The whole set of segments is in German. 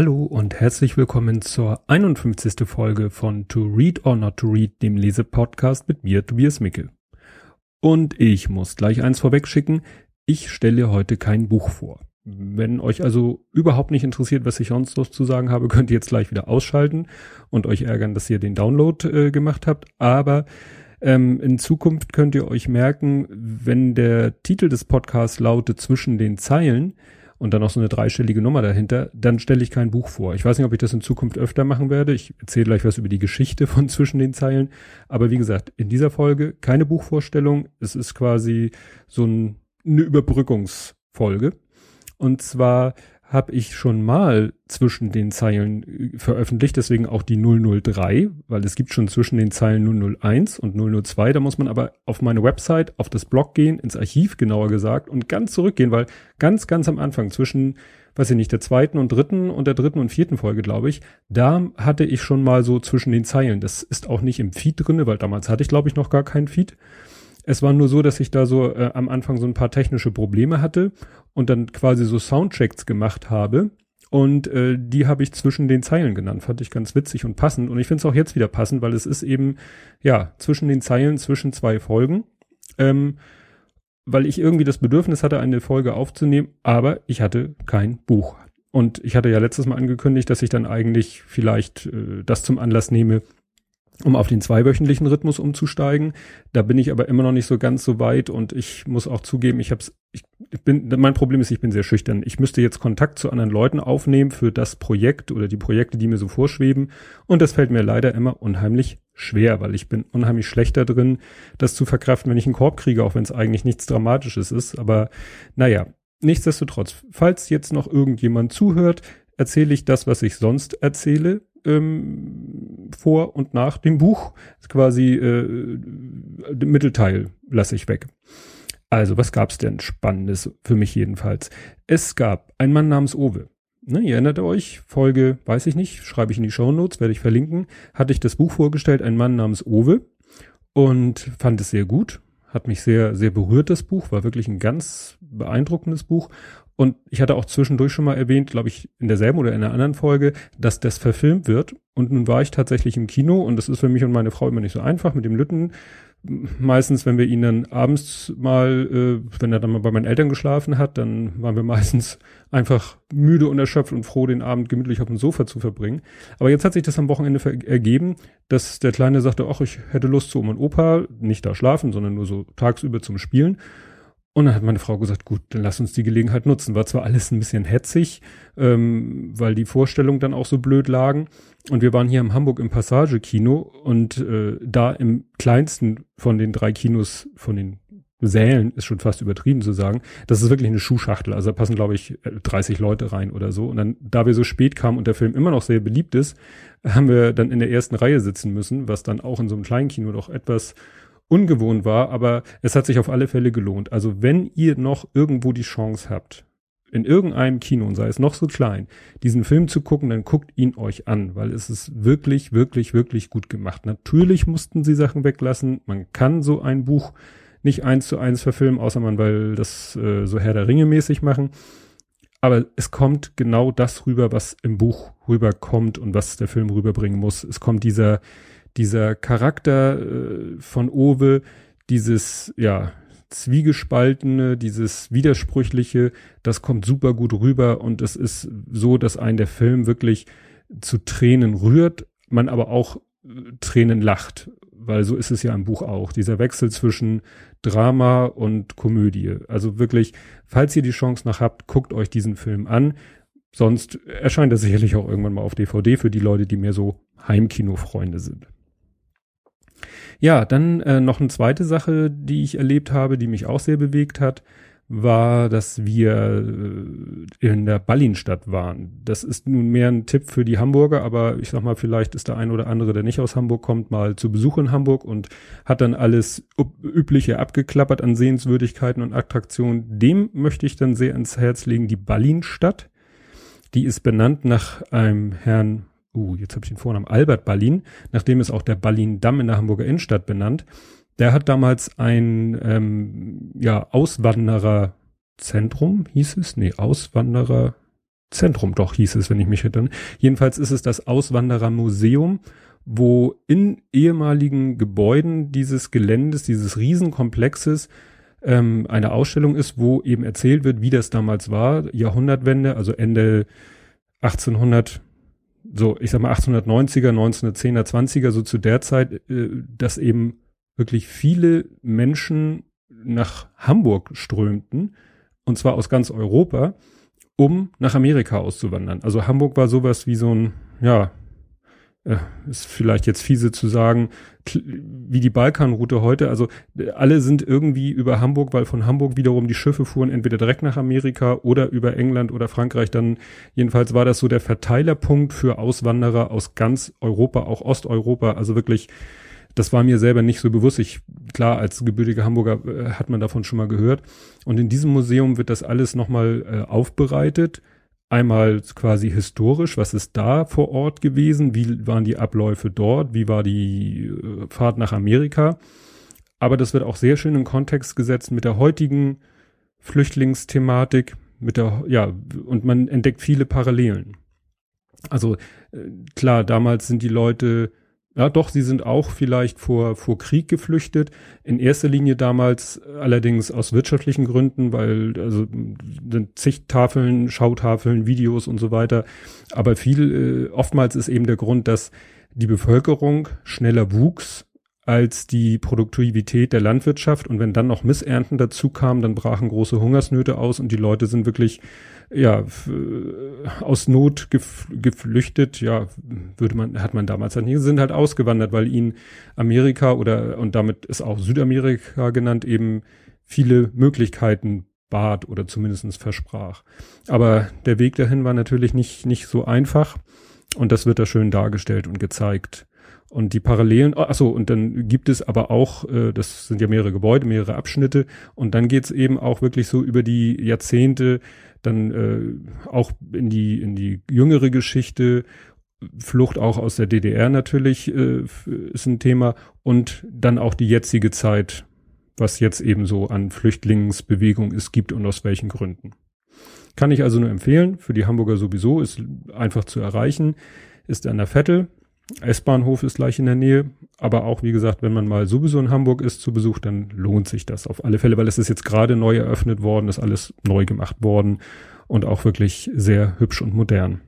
Hallo und herzlich willkommen zur 51. Folge von To Read or Not to Read, dem Lesepodcast mit mir, Tobias Mickel. Und ich muss gleich eins vorwegschicken, ich stelle heute kein Buch vor. Wenn euch also überhaupt nicht interessiert, was ich sonst noch zu sagen habe, könnt ihr jetzt gleich wieder ausschalten und euch ärgern, dass ihr den Download äh, gemacht habt. Aber ähm, in Zukunft könnt ihr euch merken, wenn der Titel des Podcasts lautet zwischen den Zeilen, und dann noch so eine dreistellige Nummer dahinter, dann stelle ich kein Buch vor. Ich weiß nicht, ob ich das in Zukunft öfter machen werde. Ich erzähle gleich was über die Geschichte von zwischen den Zeilen. Aber wie gesagt, in dieser Folge keine Buchvorstellung. Es ist quasi so ein, eine Überbrückungsfolge. Und zwar habe ich schon mal zwischen den Zeilen äh, veröffentlicht, deswegen auch die 003, weil es gibt schon zwischen den Zeilen 001 und 002, da muss man aber auf meine Website, auf das Blog gehen, ins Archiv genauer gesagt und ganz zurückgehen, weil ganz, ganz am Anfang zwischen, weiß ich nicht, der zweiten und dritten und der dritten und vierten Folge, glaube ich, da hatte ich schon mal so zwischen den Zeilen, das ist auch nicht im Feed drinne, weil damals hatte ich, glaube ich, noch gar keinen Feed. Es war nur so, dass ich da so äh, am Anfang so ein paar technische Probleme hatte und dann quasi so Soundchecks gemacht habe. Und äh, die habe ich zwischen den Zeilen genannt. Fand ich ganz witzig und passend. Und ich finde es auch jetzt wieder passend, weil es ist eben, ja, zwischen den Zeilen, zwischen zwei Folgen. Ähm, weil ich irgendwie das Bedürfnis hatte, eine Folge aufzunehmen, aber ich hatte kein Buch. Und ich hatte ja letztes Mal angekündigt, dass ich dann eigentlich vielleicht äh, das zum Anlass nehme, um auf den zweiwöchentlichen Rhythmus umzusteigen. Da bin ich aber immer noch nicht so ganz so weit und ich muss auch zugeben, ich habe ich, ich bin mein Problem ist, ich bin sehr schüchtern. Ich müsste jetzt Kontakt zu anderen Leuten aufnehmen für das Projekt oder die Projekte, die mir so vorschweben und das fällt mir leider immer unheimlich schwer, weil ich bin unheimlich schlechter drin, das zu verkraften, wenn ich einen Korb kriege, auch wenn es eigentlich nichts dramatisches ist, aber naja, nichtsdestotrotz, falls jetzt noch irgendjemand zuhört, erzähle ich das, was ich sonst erzähle, ähm, vor und nach dem Buch. ist quasi äh, den Mittelteil lasse ich weg. Also, was gab's denn Spannendes für mich jedenfalls? Es gab einen Mann namens Owe. Ne, ihr erinnert euch, Folge, weiß ich nicht, schreibe ich in die Show Notes, werde ich verlinken, hatte ich das Buch vorgestellt, ein Mann namens Owe und fand es sehr gut, hat mich sehr, sehr berührt, das Buch, war wirklich ein ganz beeindruckendes Buch und ich hatte auch zwischendurch schon mal erwähnt, glaube ich, in derselben oder in einer anderen Folge, dass das verfilmt wird. Und nun war ich tatsächlich im Kino und das ist für mich und meine Frau immer nicht so einfach mit dem Lütten. Meistens, wenn wir ihn dann abends mal, äh, wenn er dann mal bei meinen Eltern geschlafen hat, dann waren wir meistens einfach müde und erschöpft und froh, den Abend gemütlich auf dem Sofa zu verbringen. Aber jetzt hat sich das am Wochenende ergeben, dass der Kleine sagte, ach, ich hätte Lust zu Oma und Opa, nicht da schlafen, sondern nur so tagsüber zum Spielen. Und dann hat meine Frau gesagt, gut, dann lass uns die Gelegenheit nutzen. War zwar alles ein bisschen hetzig, ähm, weil die Vorstellungen dann auch so blöd lagen. Und wir waren hier in Hamburg im Passage-Kino und äh, da im kleinsten von den drei Kinos, von den Sälen, ist schon fast übertrieben zu sagen, das ist wirklich eine Schuhschachtel. Also da passen, glaube ich, 30 Leute rein oder so. Und dann, da wir so spät kamen und der Film immer noch sehr beliebt ist, haben wir dann in der ersten Reihe sitzen müssen, was dann auch in so einem kleinen Kino doch etwas ungewohnt war, aber es hat sich auf alle Fälle gelohnt. Also wenn ihr noch irgendwo die Chance habt, in irgendeinem Kino, und sei es noch so klein, diesen Film zu gucken, dann guckt ihn euch an, weil es ist wirklich, wirklich, wirklich gut gemacht. Natürlich mussten sie Sachen weglassen. Man kann so ein Buch nicht eins zu eins verfilmen, außer man will das äh, so Herr der Ringe mäßig machen. Aber es kommt genau das rüber, was im Buch rüberkommt und was der Film rüberbringen muss. Es kommt dieser, dieser Charakter äh, von Owe, dieses, ja, Zwiegespaltene, dieses Widersprüchliche, das kommt super gut rüber und es ist so, dass ein der Film wirklich zu Tränen rührt, man aber auch äh, Tränen lacht, weil so ist es ja im Buch auch. Dieser Wechsel zwischen Drama und Komödie. Also wirklich, falls ihr die Chance noch habt, guckt euch diesen Film an. Sonst erscheint er sicherlich auch irgendwann mal auf DVD für die Leute, die mehr so Heimkino-Freunde sind. Ja, dann äh, noch eine zweite Sache, die ich erlebt habe, die mich auch sehr bewegt hat, war, dass wir äh, in der Ballinstadt waren. Das ist nun mehr ein Tipp für die Hamburger, aber ich sag mal, vielleicht ist der ein oder andere, der nicht aus Hamburg kommt, mal zu Besuch in Hamburg und hat dann alles übliche abgeklappert an Sehenswürdigkeiten und Attraktionen. Dem möchte ich dann sehr ins Herz legen, die Ballinstadt. Die ist benannt nach einem Herrn uh, jetzt habe ich den Vornamen, Albert Ballin, nachdem ist auch der Ballin-Damm in der Hamburger Innenstadt benannt. Der hat damals ein ähm, ja, Auswandererzentrum, hieß es? Nee, Auswanderer, Zentrum doch hieß es, wenn ich mich erinnere. Jedenfalls ist es das Auswanderermuseum, wo in ehemaligen Gebäuden dieses Geländes, dieses Riesenkomplexes ähm, eine Ausstellung ist, wo eben erzählt wird, wie das damals war, Jahrhundertwende, also Ende 1800, so ich sag mal 1890er, 1910er, 20er, so zu der Zeit, äh, dass eben wirklich viele Menschen nach Hamburg strömten, und zwar aus ganz Europa, um nach Amerika auszuwandern. Also Hamburg war sowas wie so ein, ja, ist vielleicht jetzt fiese zu sagen, wie die Balkanroute heute. Also äh, alle sind irgendwie über Hamburg, weil von Hamburg wiederum die Schiffe fuhren entweder direkt nach Amerika oder über England oder Frankreich. Dann jedenfalls war das so der Verteilerpunkt für Auswanderer aus ganz Europa, auch Osteuropa. Also wirklich das war mir selber nicht so bewusst. Ich, klar, als gebürtiger Hamburger äh, hat man davon schon mal gehört. Und in diesem Museum wird das alles nochmal äh, aufbereitet. Einmal quasi historisch, was ist da vor Ort gewesen? Wie waren die Abläufe dort? Wie war die äh, Fahrt nach Amerika? Aber das wird auch sehr schön in Kontext gesetzt mit der heutigen Flüchtlingsthematik, mit der, ja, und man entdeckt viele Parallelen. Also äh, klar, damals sind die Leute ja, doch, sie sind auch vielleicht vor, vor Krieg geflüchtet. In erster Linie damals allerdings aus wirtschaftlichen Gründen, weil also sind zig Tafeln, Schautafeln, Videos und so weiter. Aber viel, äh, oftmals ist eben der Grund, dass die Bevölkerung schneller wuchs als die Produktivität der Landwirtschaft. Und wenn dann noch Missernten dazu kamen, dann brachen große Hungersnöte aus und die Leute sind wirklich ja, aus Not gef geflüchtet, ja, würde man, hat man damals halt nicht, sind halt ausgewandert, weil ihnen Amerika oder, und damit ist auch Südamerika genannt, eben viele Möglichkeiten bat oder zumindestens versprach. Aber der Weg dahin war natürlich nicht, nicht so einfach und das wird da schön dargestellt und gezeigt. Und die Parallelen, ach so, und dann gibt es aber auch, äh, das sind ja mehrere Gebäude, mehrere Abschnitte, und dann geht's eben auch wirklich so über die Jahrzehnte, dann äh, auch in die, in die jüngere Geschichte, Flucht auch aus der DDR natürlich äh, ist ein Thema. Und dann auch die jetzige Zeit, was jetzt eben so an Flüchtlingsbewegung es gibt und aus welchen Gründen. Kann ich also nur empfehlen, für die Hamburger sowieso, ist einfach zu erreichen, ist an der Vettel, S-Bahnhof ist gleich in der Nähe, aber auch wie gesagt, wenn man mal sowieso in Hamburg ist zu Besuch, dann lohnt sich das auf alle Fälle, weil es ist jetzt gerade neu eröffnet worden, ist alles neu gemacht worden und auch wirklich sehr hübsch und modern.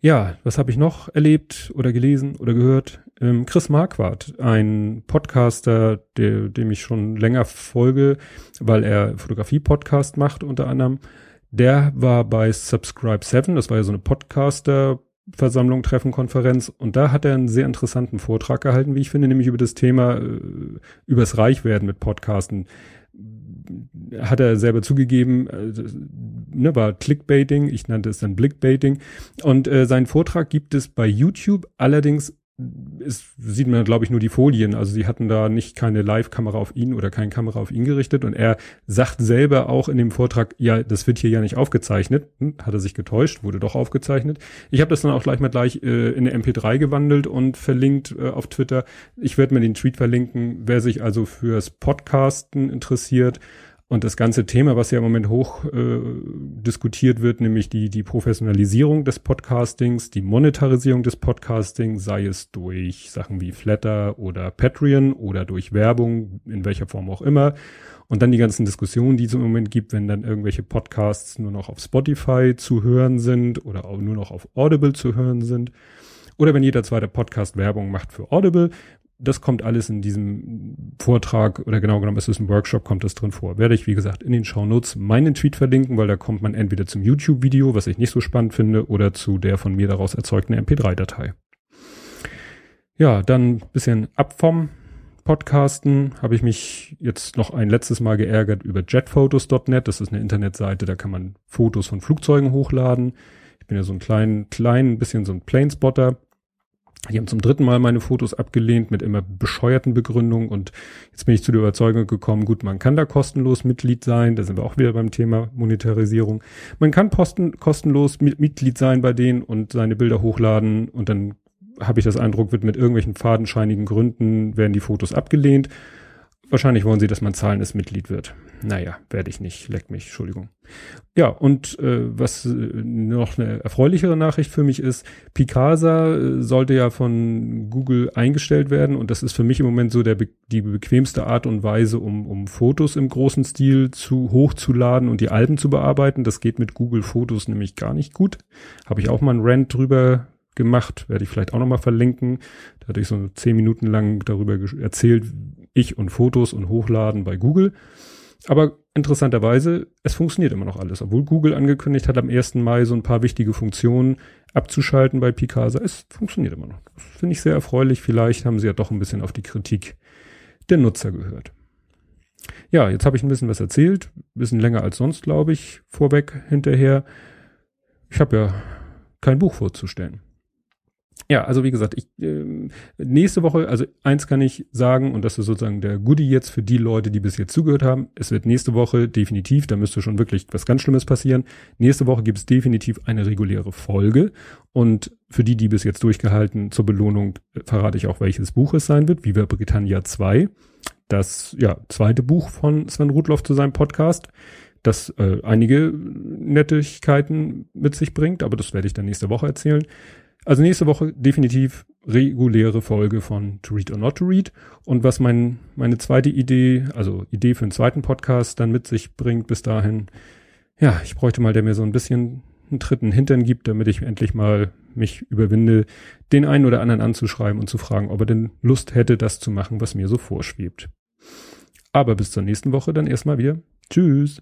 Ja, was habe ich noch erlebt oder gelesen oder gehört? Ähm, Chris Marquardt, ein Podcaster, der, dem ich schon länger folge, weil er Fotografie-Podcast macht unter anderem. Der war bei Subscribe 7, das war ja so eine Podcaster Versammlung, Treffen, Konferenz und da hat er einen sehr interessanten Vortrag gehalten, wie ich finde, nämlich über das Thema äh, übers Reichwerden mit Podcasten. Hat er selber zugegeben, äh, ne, war Clickbaiting, ich nannte es dann Blickbaiting. Und äh, seinen Vortrag gibt es bei YouTube, allerdings ist, sieht man, glaube ich, nur die Folien. Also sie hatten da nicht keine Live-Kamera auf ihn oder keine Kamera auf ihn gerichtet. Und er sagt selber auch in dem Vortrag, ja, das wird hier ja nicht aufgezeichnet. Hm, hat er sich getäuscht, wurde doch aufgezeichnet. Ich habe das dann auch gleich mal gleich äh, in eine MP3 gewandelt und verlinkt äh, auf Twitter. Ich werde mir den Tweet verlinken, wer sich also fürs Podcasten interessiert und das ganze Thema, was ja im Moment hoch äh, diskutiert wird, nämlich die, die Professionalisierung des Podcastings, die Monetarisierung des Podcastings, sei es durch Sachen wie Flatter oder Patreon oder durch Werbung, in welcher Form auch immer. Und dann die ganzen Diskussionen, die es im Moment gibt, wenn dann irgendwelche Podcasts nur noch auf Spotify zu hören sind oder auch nur noch auf Audible zu hören sind. Oder wenn jeder zweite Podcast Werbung macht für Audible, das kommt alles in diesem Vortrag oder genau genommen ist es ein Workshop, kommt das drin vor. Werde ich, wie gesagt, in den Show Notes meinen Tweet verlinken, weil da kommt man entweder zum YouTube-Video, was ich nicht so spannend finde, oder zu der von mir daraus erzeugten MP3-Datei. Ja, dann bisschen ab vom Podcasten habe ich mich jetzt noch ein letztes Mal geärgert über jetphotos.net. Das ist eine Internetseite, da kann man Fotos von Flugzeugen hochladen. Ich bin ja so ein klein, klein bisschen so ein Planespotter die haben zum dritten Mal meine Fotos abgelehnt mit immer bescheuerten Begründungen und jetzt bin ich zu der Überzeugung gekommen, gut, man kann da kostenlos Mitglied sein, da sind wir auch wieder beim Thema Monetarisierung. Man kann posten, kostenlos Mitglied sein bei denen und seine Bilder hochladen und dann habe ich das Eindruck, wird mit irgendwelchen fadenscheinigen Gründen werden die Fotos abgelehnt wahrscheinlich wollen sie, dass man zahlendes Mitglied wird. Naja, werde ich nicht, leck mich, Entschuldigung. Ja, und äh, was äh, noch eine erfreulichere Nachricht für mich ist, Picasa äh, sollte ja von Google eingestellt werden und das ist für mich im Moment so der die bequemste Art und Weise, um, um Fotos im großen Stil zu hochzuladen und die Alben zu bearbeiten. Das geht mit Google Fotos nämlich gar nicht gut. Habe ich auch mal einen Rant drüber gemacht, werde ich vielleicht auch nochmal verlinken. Da hatte ich so zehn Minuten lang darüber erzählt, ich und Fotos und Hochladen bei Google. Aber interessanterweise, es funktioniert immer noch alles. Obwohl Google angekündigt hat, am 1. Mai so ein paar wichtige Funktionen abzuschalten bei Picasa, es funktioniert immer noch. Das finde ich sehr erfreulich. Vielleicht haben sie ja doch ein bisschen auf die Kritik der Nutzer gehört. Ja, jetzt habe ich ein bisschen was erzählt. Ein bisschen länger als sonst, glaube ich, vorweg, hinterher. Ich habe ja kein Buch vorzustellen. Ja, also wie gesagt, ich äh, nächste Woche, also eins kann ich sagen, und das ist sozusagen der Goodie jetzt für die Leute, die bis jetzt zugehört haben. Es wird nächste Woche definitiv, da müsste schon wirklich was ganz Schlimmes passieren. Nächste Woche gibt es definitiv eine reguläre Folge. Und für die, die bis jetzt durchgehalten, zur Belohnung äh, verrate ich auch, welches Buch es sein wird. Viva Britannia 2. Das ja, zweite Buch von Sven Rudloff zu seinem Podcast das äh, einige Nettigkeiten mit sich bringt, aber das werde ich dann nächste Woche erzählen. Also nächste Woche definitiv reguläre Folge von To Read or Not to Read. Und was mein, meine zweite Idee, also Idee für einen zweiten Podcast dann mit sich bringt bis dahin, ja, ich bräuchte mal, der mir so ein bisschen einen dritten Hintern gibt, damit ich endlich mal mich überwinde, den einen oder anderen anzuschreiben und zu fragen, ob er denn Lust hätte, das zu machen, was mir so vorschwebt. Aber bis zur nächsten Woche dann erstmal wieder. Tschüss.